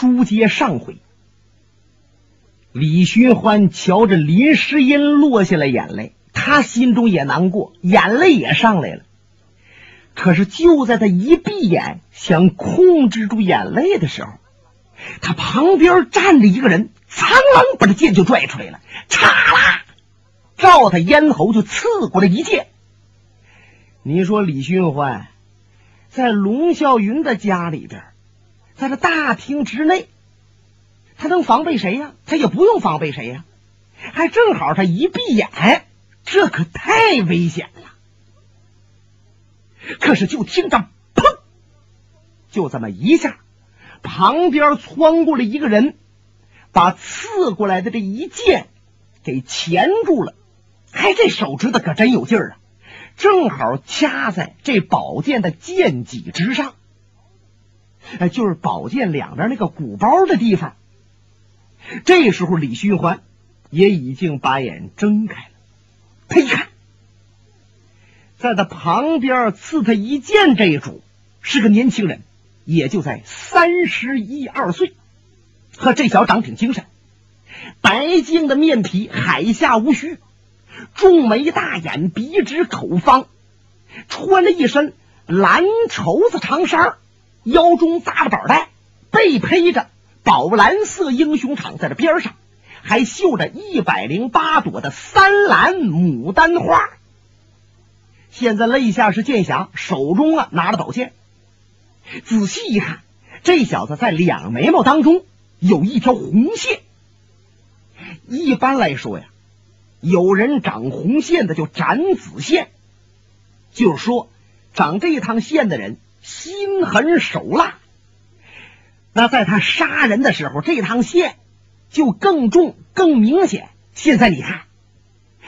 书接上回，李寻欢瞧着林诗音落下了眼泪，他心中也难过，眼泪也上来了。可是就在他一闭眼想控制住眼泪的时候，他旁边站着一个人，苍啷把这剑就拽出来了，嚓啦，照他咽喉就刺过来一剑。你说李寻欢在龙啸云的家里边，在这大厅之内，他能防备谁呀？他也不用防备谁呀，还正好他一闭眼，这可太危险了。可是就听着砰，就这么一下，旁边窜过来一个人，把刺过来的这一剑给钳住了。哎，这手指头可真有劲儿啊！正好掐在这宝剑的剑脊之上，哎，就是宝剑两边那个鼓包的地方。这时候李寻欢也已经把眼睁开了，他一看。在他旁边刺他一剑，这一主是个年轻人，也就在三十一二岁。呵，这小长挺精神，白净的面皮，海下无须，重眉大眼，鼻直口方，穿了一身蓝绸子长衫，腰中扎着宝带，背披着宝蓝色英雄氅，在这边上还绣着一百零八朵的三蓝牡丹花。现在肋下是剑匣，手中啊拿着宝剑。仔细一看，这小子在两眉毛当中有一条红线。一般来说呀，有人长红线的就斩子线，就是说长这一趟线的人心狠手辣。那在他杀人的时候，这趟线就更重、更明显。现在你看，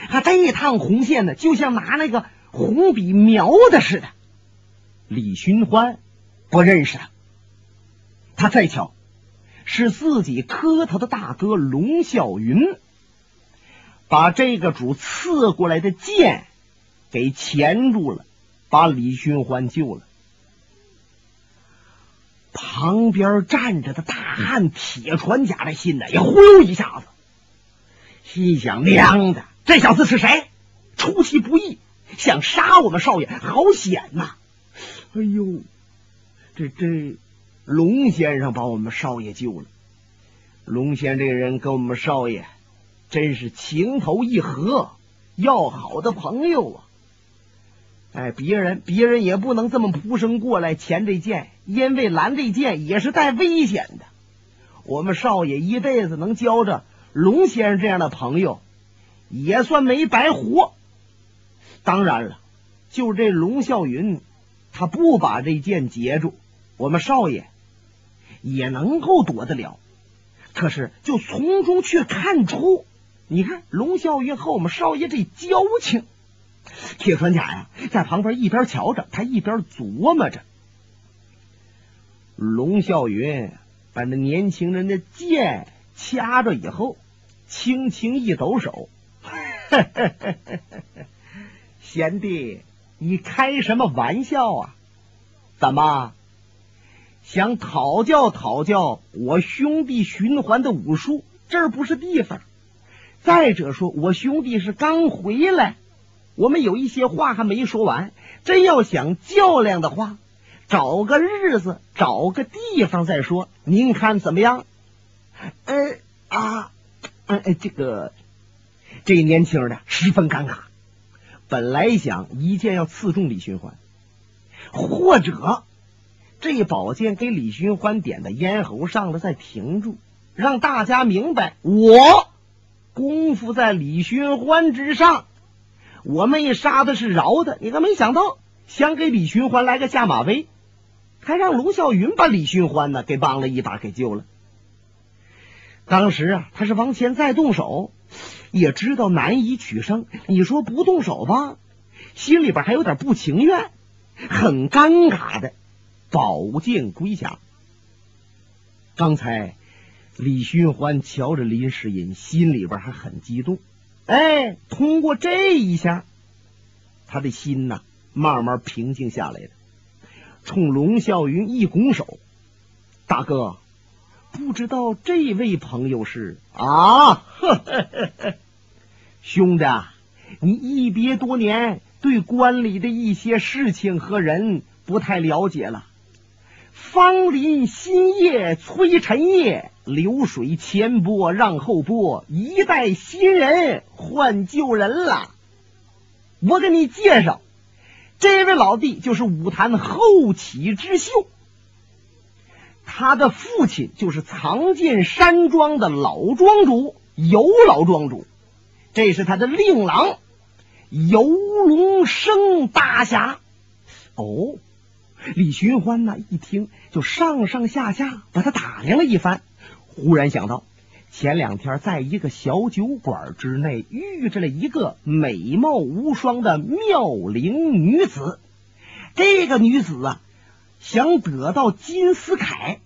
他这趟红线呢，就像拿那个。红笔描的似的，李寻欢不认识他。他再瞧，是自己磕头的大哥龙啸云，把这个主刺过来的剑给钳住了，把李寻欢救了。旁边站着的大汉铁船甲的心呢也忽悠一下子，心想：娘的，这小子是谁？出其不意。想杀我们少爷，好险呐！哎呦，这这龙先生把我们少爷救了。龙仙这个人跟我们少爷真是情投意合，要好的朋友啊！哎，别人别人也不能这么扑声过来钳这剑，因为拦这剑也是带危险的。我们少爷一辈子能交着龙先生这样的朋友，也算没白活。当然了，就这龙啸云，他不把这剑截住，我们少爷也能够躲得了。可是就从中却看出，你看龙啸云和我们少爷这交情。铁船甲呀，在旁边一边瞧着，他一边琢磨着。龙啸云把那年轻人的剑掐着以后，轻轻一抖手。贤弟，你开什么玩笑啊？怎么想讨教讨教我兄弟循环的武术？这儿不是地方。再者说，我兄弟是刚回来，我们有一些话还没说完。真要想较量的话，找个日子，找个地方再说。您看怎么样？呃啊，呃，这个这年轻的十分尴尬。本来想一剑要刺中李寻欢，或者这宝剑给李寻欢点在咽喉上了再停住，让大家明白我功夫在李寻欢之上，我没杀的是饶的。你可没想到想给李寻欢来个下马威，还让龙啸云把李寻欢呢给帮了一把，给救了。当时啊，他是往前再动手。也知道难以取胜，你说不动手吧，心里边还有点不情愿，很尴尬的。宝剑归家。刚才李寻欢瞧着林诗音，心里边还很激动。哎，通过这一下，他的心呐慢慢平静下来了。冲龙啸云一拱手：“大哥，不知道这位朋友是啊？呵呵呵兄弟，你一别多年，对关里的一些事情和人不太了解了。芳林新叶催陈叶，流水前波让后波，一代新人换旧人了。我给你介绍，这位老弟就是武坛后起之秀，他的父亲就是藏进山庄的老庄主尤老庄主，这是他的令郎游龙生大侠。哦。李寻欢呢，一听就上上下下把他打量了一番，忽然想到前两天在一个小酒馆之内遇着了一个美貌无双的妙龄女子。这个女子啊，想得到金丝铠，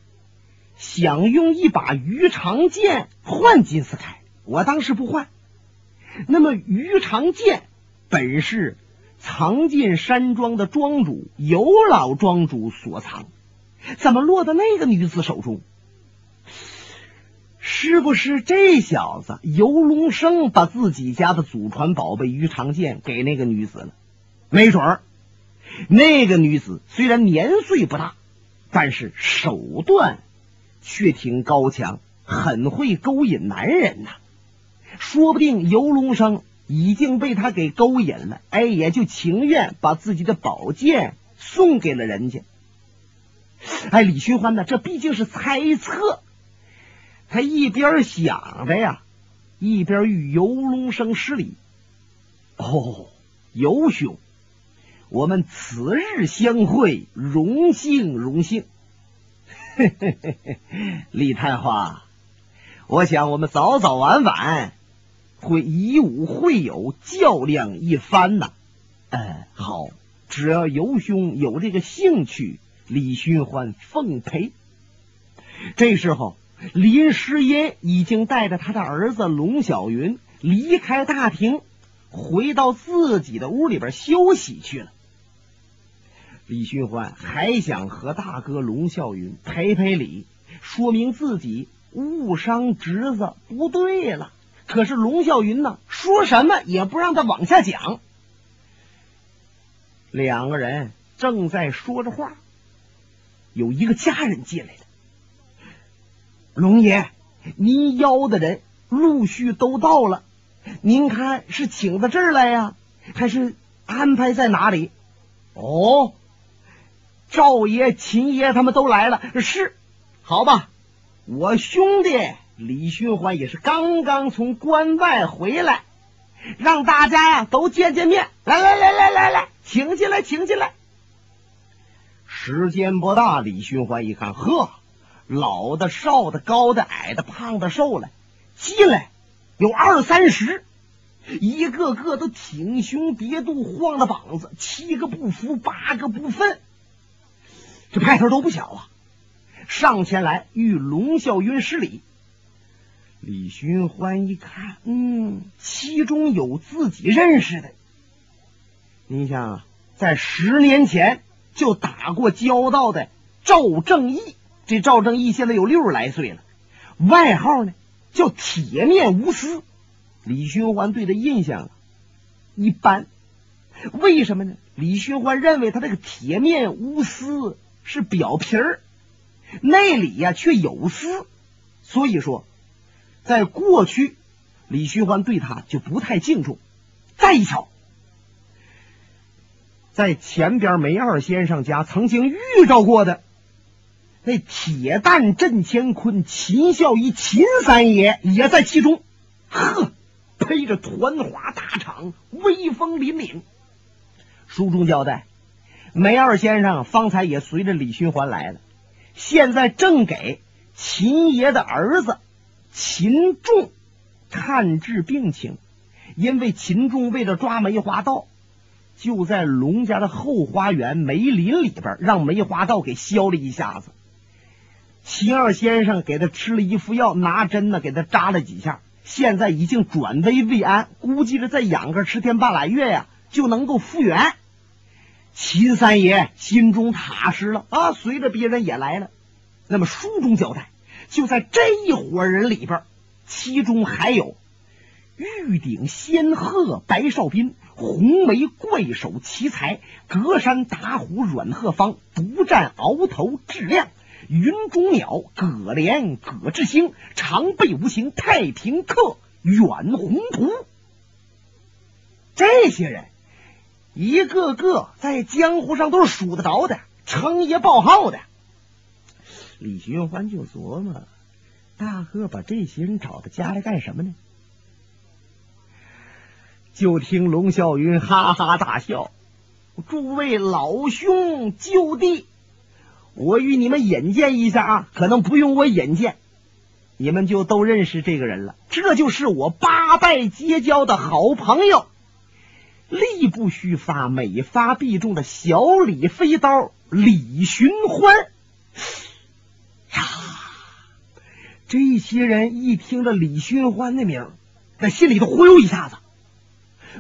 想用一把鱼肠剑换金丝铠。我当时不换。那么鱼肠剑本是。藏进山庄的庄主尤老庄主所藏，怎么落到那个女子手中？是不是这小子游龙生把自己家的祖传宝贝鱼肠剑给那个女子了？没准儿，那个女子虽然年岁不大，但是手段却挺高强，很会勾引男人呐。说不定游龙生。已经被他给勾引了，哎，也就情愿把自己的宝剑送给了人家。哎，李寻欢呢？这毕竟是猜测。他一边想着呀，一边与游龙生施礼。哦，游兄，我们此日相会，荣幸荣幸。嘿嘿嘿嘿，李探花，我想我们早早晚晚。会以武会友，较量一番呐。嗯，好，只要游兄有这个兴趣，李寻欢奉陪。这时候，林诗音已经带着他的儿子龙小云离开大厅，回到自己的屋里边休息去了。李寻欢还想和大哥龙啸云赔赔礼，说明自己误伤侄子不对了。可是龙啸云呢，说什么也不让他往下讲。两个人正在说着话，有一个家人进来了。龙爷，您邀的人陆续都到了，您看是请到这儿来呀，还是安排在哪里？哦，赵爷、秦爷他们都来了，是，好吧，我兄弟。李寻欢也是刚刚从关外回来，让大家呀都见见面。来来来来来来，请进来，请进来。时间不大，李寻欢一看，呵，老的、少的、高的、矮的、胖的、瘦的，进来有二三十，一个个都挺胸叠肚、晃着膀子，七个不服，八个不忿，这派头都不小啊！上前来与龙啸云施礼。李寻欢一看，嗯，其中有自己认识的。你想，在十年前就打过交道的赵正义，这赵正义现在有六十来岁了，外号呢叫铁面无私。李寻欢对他印象一般，为什么呢？李寻欢认为他这个铁面无私是表皮儿，内里呀却有私，所以说。在过去，李寻欢对他就不太敬重。再一瞧，在前边梅二先生家曾经遇着过的那铁蛋震乾坤秦孝仪秦三爷也在其中。呵，披着团花大氅，威风凛凛。书中交代，梅二先生方才也随着李寻欢来了，现在正给秦爷的儿子。秦仲看治病情，因为秦仲为了抓梅花道，就在龙家的后花园梅林里边让梅花道给削了一下子。秦二先生给他吃了一副药，拿针呢给他扎了几下，现在已经转危为安，估计着再养个十天半拉月呀就能够复原。秦三爷心中踏实了啊，随着别人也来了。那么书中交代。就在这一伙人里边，其中还有玉鼎仙鹤白少斌、红眉怪手奇才、隔山打虎阮鹤芳、独占鳌头质亮、云中鸟葛连葛志兴、常备无形太平客远宏图。这些人一个个在江湖上都是数得着的，称爷报号的。李寻欢就琢磨：大哥把这些人找到家来干什么呢？就听龙啸云哈哈大笑：“诸位老兄就弟，我与你们引荐一下啊，可能不用我引荐，你们就都认识这个人了。这就是我八拜结交的好朋友，力不虚发、每发必中的小李飞刀李寻欢。”这些人一听着李寻欢的名，那心里头忽悠一下子。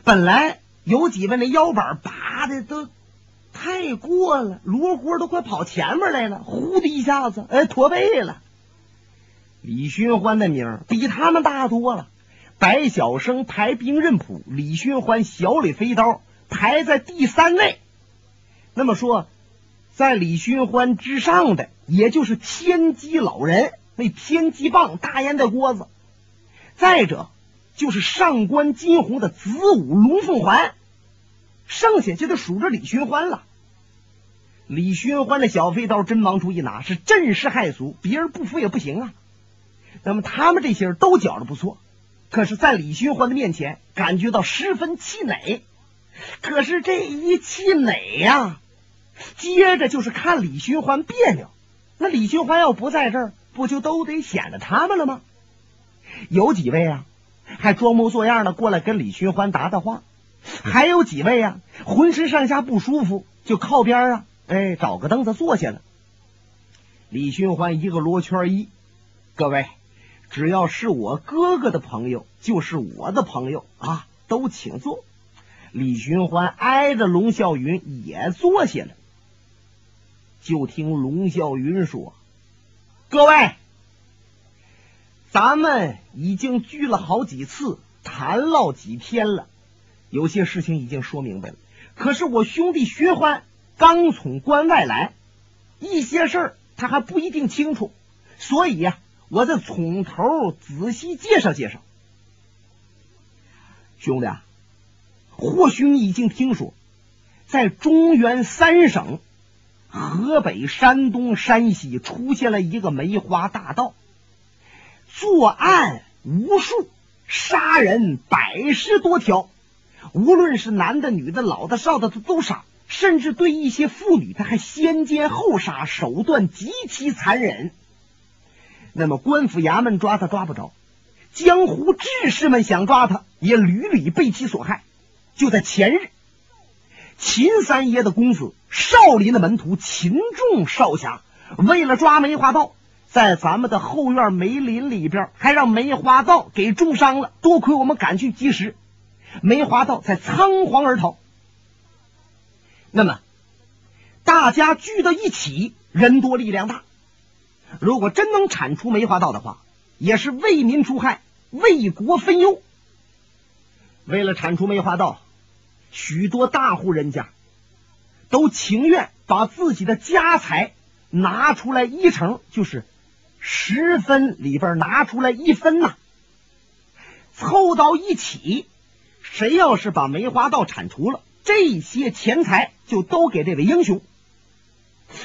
本来有几位那腰板拔的都太过了，罗锅都快跑前面来了，呼的一下子，哎，驼背了。李寻欢的名比他们大多了。白晓生排兵刃谱，李寻欢小李飞刀排在第三位。那么说，在李寻欢之上的，也就是天机老人。那天机棒、大烟袋锅子，再者就是上官金鸿的子午龙凤环，剩下就得数着李寻欢了。李寻欢的小飞刀真王出一拿，是震世骇俗，别人不服也不行啊。那么他们这些人都觉着不错，可是，在李寻欢的面前，感觉到十分气馁。可是这一气馁呀，接着就是看李寻欢别扭。那李寻欢要不在这儿。不就都得显着他们了吗？有几位啊，还装模作样的过来跟李寻欢搭搭话；还有几位啊，浑身上下不舒服，就靠边啊，哎，找个凳子坐下了。李寻欢一个罗圈一，各位，只要是我哥哥的朋友，就是我的朋友啊，都请坐。李寻欢挨着龙啸云也坐下了，就听龙啸云说。各位，咱们已经聚了好几次，谈唠几天了，有些事情已经说明白了。可是我兄弟薛欢刚从关外来，一些事儿他还不一定清楚，所以呀，我再从头仔细介绍介绍。兄弟，或许你已经听说，在中原三省。河北、山东、山西出现了一个梅花大盗，作案无数，杀人百十多条，无论是男的、女的、老的、少的，他都杀，甚至对一些妇女，他还先奸后杀，手段极其残忍。那么官府衙门抓他抓不着，江湖志士们想抓他，也屡屡被其所害。就在前日。秦三爷的公子少林的门徒秦仲少侠，为了抓梅花道，在咱们的后院梅林里边，还让梅花道给重伤了。多亏我们赶去及时，梅花道才仓皇而逃。那么，大家聚到一起，人多力量大。如果真能铲除梅花道的话，也是为民除害，为国分忧。为了铲除梅花道。许多大户人家都情愿把自己的家财拿出来一成，就是十分里边拿出来一分呐，凑到一起，谁要是把梅花道铲除了，这些钱财就都给这位英雄。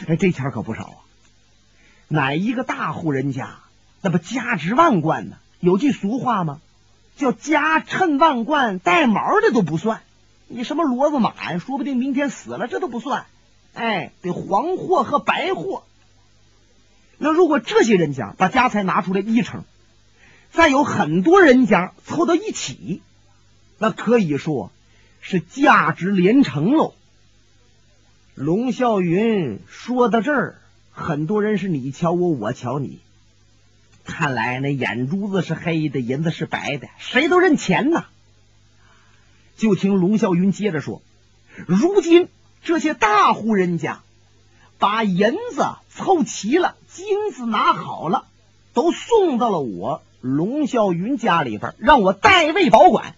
哎，这钱可不少啊！哪一个大户人家那不价值万贯呢？有句俗话吗？叫家趁万贯，带毛的都不算。你什么骡子马呀？说不定明天死了，这都不算。哎，得黄货和白货。那如果这些人家把家财拿出来一成，再有很多人家凑到一起，那可以说是价值连城喽。龙啸云说到这儿，很多人是你瞧我，我瞧你，看来那眼珠子是黑的，银子是白的，谁都认钱呐。就听龙啸云接着说：“如今这些大户人家把银子凑齐了，金子拿好了，都送到了我龙啸云家里边，让我代为保管。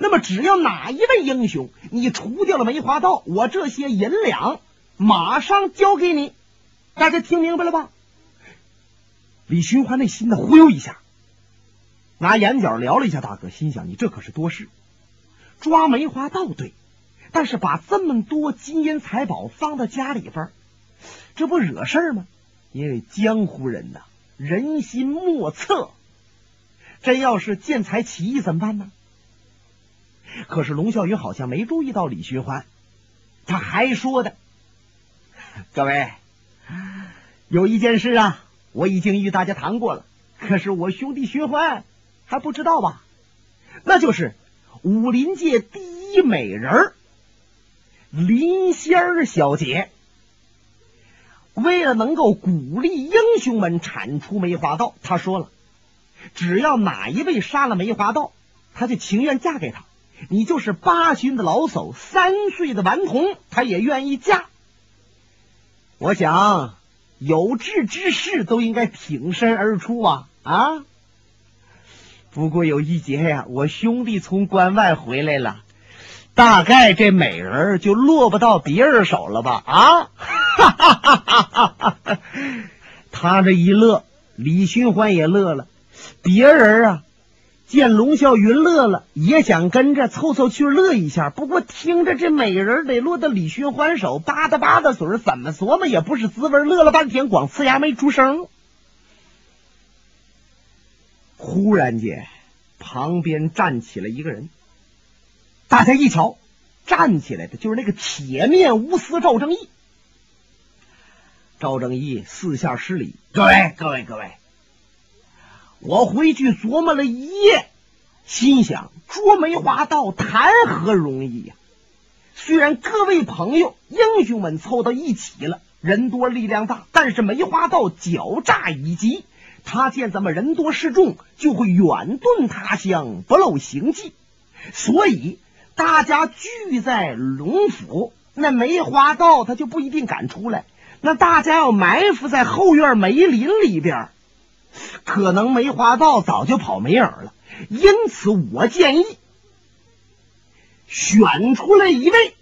那么，只要哪一位英雄你除掉了梅花道，我这些银两马上交给你。大家听明白了吧？李寻欢那心呢忽悠一下，拿眼角撩了一下大哥，心想：你这可是多事，抓梅花道对，但是把这么多金银财宝放到家里边，这不惹事儿吗？因为江湖人呐，人心莫测，真要是见财起意怎么办呢？可是龙啸云好像没注意到李寻欢，他还说的：“各位，有一件事啊，我已经与大家谈过了，可是我兄弟寻欢还不知道吧？那就是武林界第一美人林仙儿小姐，为了能够鼓励英雄们铲除梅花道，他说了，只要哪一位杀了梅花道，他就情愿嫁给他。”你就是八旬的老叟，三岁的顽童，他也愿意嫁。我想有志之士都应该挺身而出啊啊！不过有一节呀，我兄弟从关外回来了，大概这美人就落不到别人手了吧？啊！哈哈哈哈哈！他这一乐，李寻欢也乐了。别人啊。见龙啸云乐了，也想跟着凑凑趣乐一下。不过听着这美人得落到李寻欢手，吧嗒吧嗒嘴，怎么琢磨也不是滋味。乐了半天，光呲牙没出声。忽然间，旁边站起了一个人。大家一瞧，站起来的就是那个铁面无私赵正义。赵正义四下施礼：“各位，各位，各位。”我回去琢磨了一夜，心想捉梅花道谈何容易呀！虽然各位朋友英雄们凑到一起了，人多力量大，但是梅花道狡诈已极。他见咱们人多势众，就会远遁他乡，不露行迹。所以大家聚在龙府，那梅花道他就不一定敢出来。那大家要埋伏在后院梅林里边。可能梅花道早就跑没影了，因此我建议选出来一位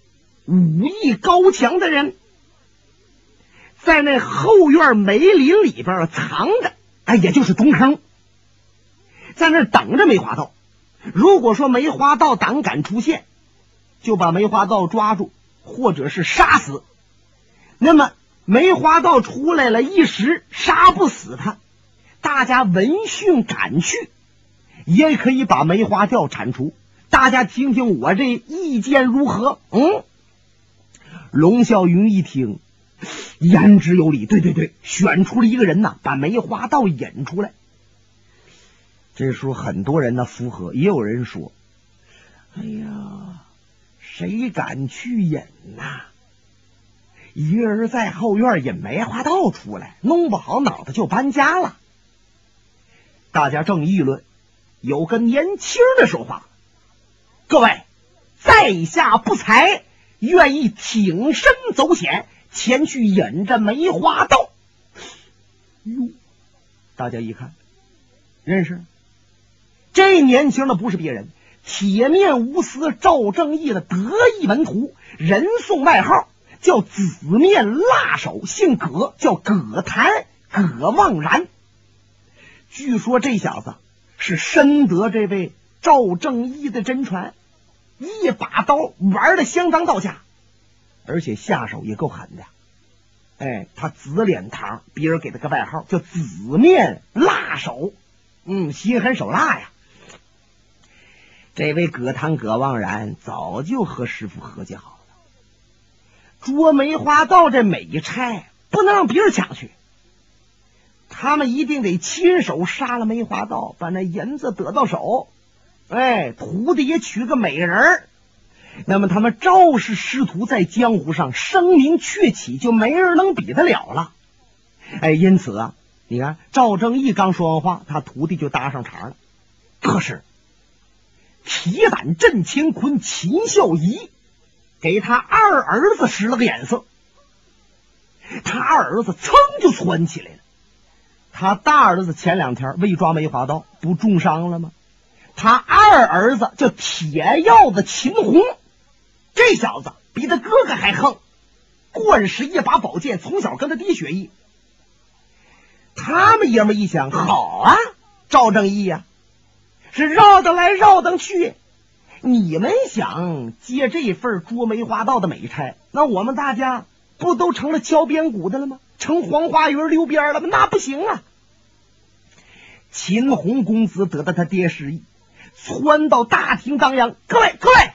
武艺高强的人，在那后院梅林里边藏着，哎，也就是东坑，在那等着梅花道。如果说梅花道胆敢出现，就把梅花道抓住，或者是杀死。那么梅花道出来了，一时杀不死他。大家闻讯赶去，也可以把梅花调铲除。大家听听我这意见如何？嗯，龙啸云一听，言之有理。对对对，选出了一个人呐，把梅花道引出来。这时候很多人呢附和，也有人说：“哎呀，谁敢去引呐？一个人在后院引梅花道出来，弄不好脑子就搬家了。”大家正议论，有个年轻的说话：“各位，在下不才，愿意挺身走险，前去引着梅花道。”哟，大家一看，认识这年轻的不是别人，铁面无私赵正义的得意门徒，人送外号叫“紫面辣手”，姓葛，叫葛谭，葛望然。据说这小子是深得这位赵正义的真传，一把刀玩的相当到家，而且下手也够狠的。哎，他紫脸膛，别人给他个外号叫“紫面辣手”，嗯，心狠手辣呀。这位葛谭葛望然早就和师傅合计好了，捉梅花道这美差不能让别人抢去。他们一定得亲手杀了梅花道，把那银子得到手。哎，徒弟也娶个美人儿，那么他们赵氏师徒在江湖上声名鹊起，就没人能比得了了。哎，因此啊，你看赵正义刚说完话，他徒弟就搭上茬了。可是铁胆震乾坤秦孝仪给他二儿子使了个眼色，他二儿子噌就窜起来。他大儿子前两天为抓梅花盗，不重伤了吗？他二儿子叫铁鹞子秦红，这小子比他哥哥还横，惯使一把宝剑，从小跟他滴血液。他们爷们一想，好啊，赵正义呀，是绕得来绕得去。你们想接这份捉梅花盗的美差，那我们大家不都成了敲边鼓的了吗？成黄花鱼溜边了吗？那不行啊！秦红公子得到他爹示意，窜到大厅当阳：“各位，各位，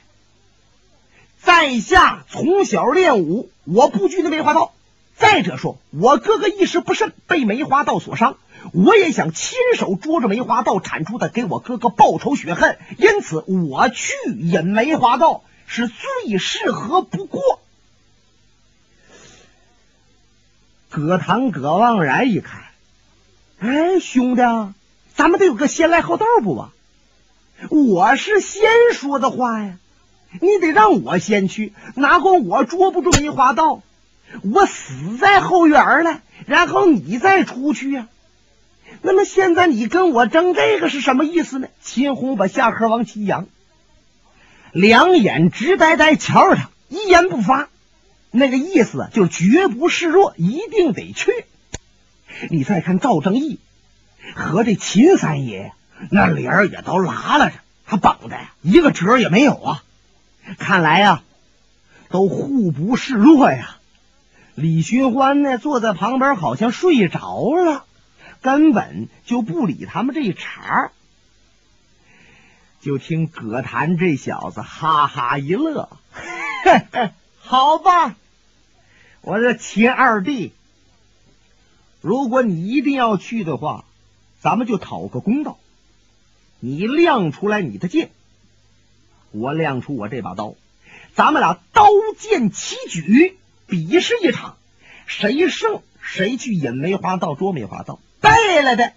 在下从小练武，我不惧那梅花道。再者说，我哥哥一时不慎被梅花道所伤，我也想亲手捉着梅花道铲出的，给我哥哥报仇雪恨。因此，我去引梅花道是最适合不过。”葛唐、葛望然一看，哎，兄弟，咱们得有个先来后到不吧？我是先说的话呀，你得让我先去，哪管我捉不住梅花道，我死在后院了，然后你再出去呀？那么现在你跟我争这个是什么意思呢？秦红把下颌往起扬，两眼直呆呆瞧着他，一言不发。那个意思就是绝不示弱，一定得去。你再看赵正义和这秦三爷，那脸儿也都拉拉着，他绷的呀，一个褶也没有啊。看来呀，都互不示弱呀。李寻欢呢，坐在旁边好像睡着了，根本就不理他们这一茬。就听葛谭这小子哈哈一乐，嘿嘿。好吧，我这秦二弟，如果你一定要去的话，咱们就讨个公道。你亮出来你的剑，我亮出我这把刀，咱们俩刀剑齐举，比试一场，谁胜谁去引梅花道捉梅花道。败了的，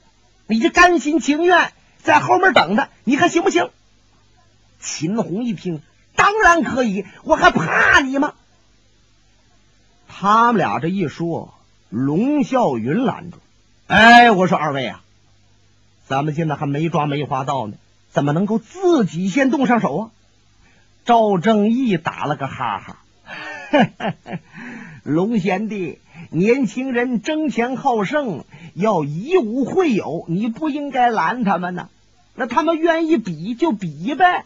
你就甘心情愿在后面等着，你看行不行？秦红一听，当然可以，我还怕你吗？他们俩这一说，龙啸云拦住：“哎，我说二位啊，咱们现在还没抓梅花道呢，怎么能够自己先动上手啊？”赵正义打了个哈哈：“ 龙贤弟，年轻人争强好胜，要以武会友，你不应该拦他们呢。那他们愿意比就比呗。”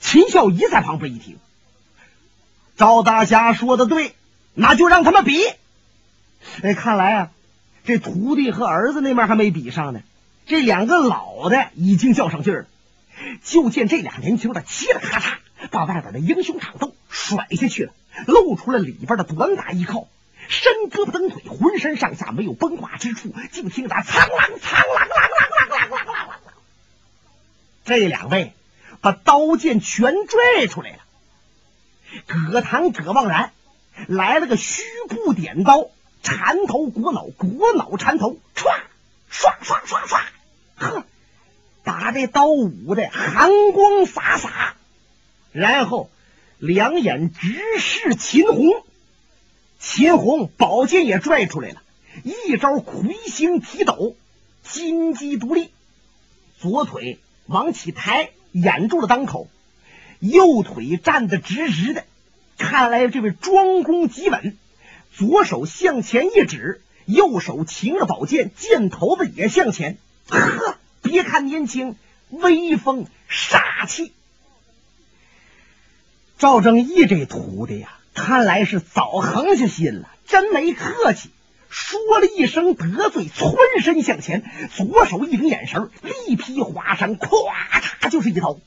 秦孝仪在旁边一听，赵大侠说的对。那就让他们比。哎，看来啊，这徒弟和儿子那面还没比上呢。这两个老的已经较上劲儿了。就见这俩年轻的嘁哩咔嚓把外边的英雄长刀甩下去了，露出了里边的短打衣靠，伸胳膊蹬腿，浑身上下没有崩挂之处。就听着苍啷苍啷啷啷啷啷啷啷啷，这两位把刀剑全拽出来了。葛唐、葛望然。来了个虚步点刀，缠头裹脑，裹脑缠头，唰唰唰唰唰，呵，打这刀舞的寒光洒洒，然后两眼直视秦红，秦红宝剑也拽出来了，一招魁星提斗，金鸡独立，左腿往起抬，掩住了裆口，右腿站得直直的。看来这位庄公极稳，左手向前一指，右手擎着宝剑，剑头子也向前。呵，别看年轻，威风煞气。赵正义这徒弟呀，看来是早横下心了，真没客气。说了一声得罪，窜身向前，左手一领眼神，力劈华山，咵嚓就是一刀。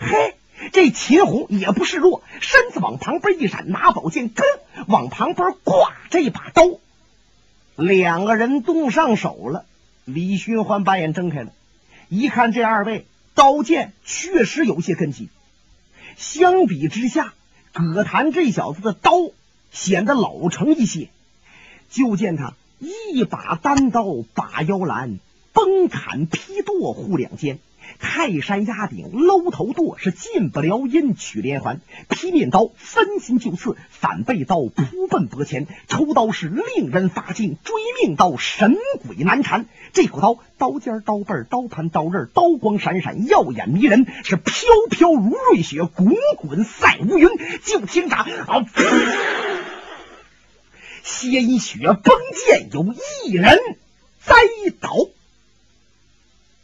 嘿。这秦红也不示弱，身子往旁边一闪，拿宝剑跟往旁边挂这把刀。两个人动上手了。李寻欢把眼睁开了，一看这二位刀剑确实有些根基。相比之下，葛谭这小子的刀显得老成一些。就见他一把单刀把腰拦，崩砍劈剁护两肩。泰山压顶，搂头剁，是进不了阴取连环。劈面刀分心就刺，反背刀扑奔脖前。抽刀是令人发惊，追命刀神鬼难缠。这口刀，刀尖、刀背、刀盘、刀刃，刀光闪闪，耀眼迷人，是飘飘如瑞雪，滚滚赛乌云。就听着啊，鲜血崩溅，有一人栽倒。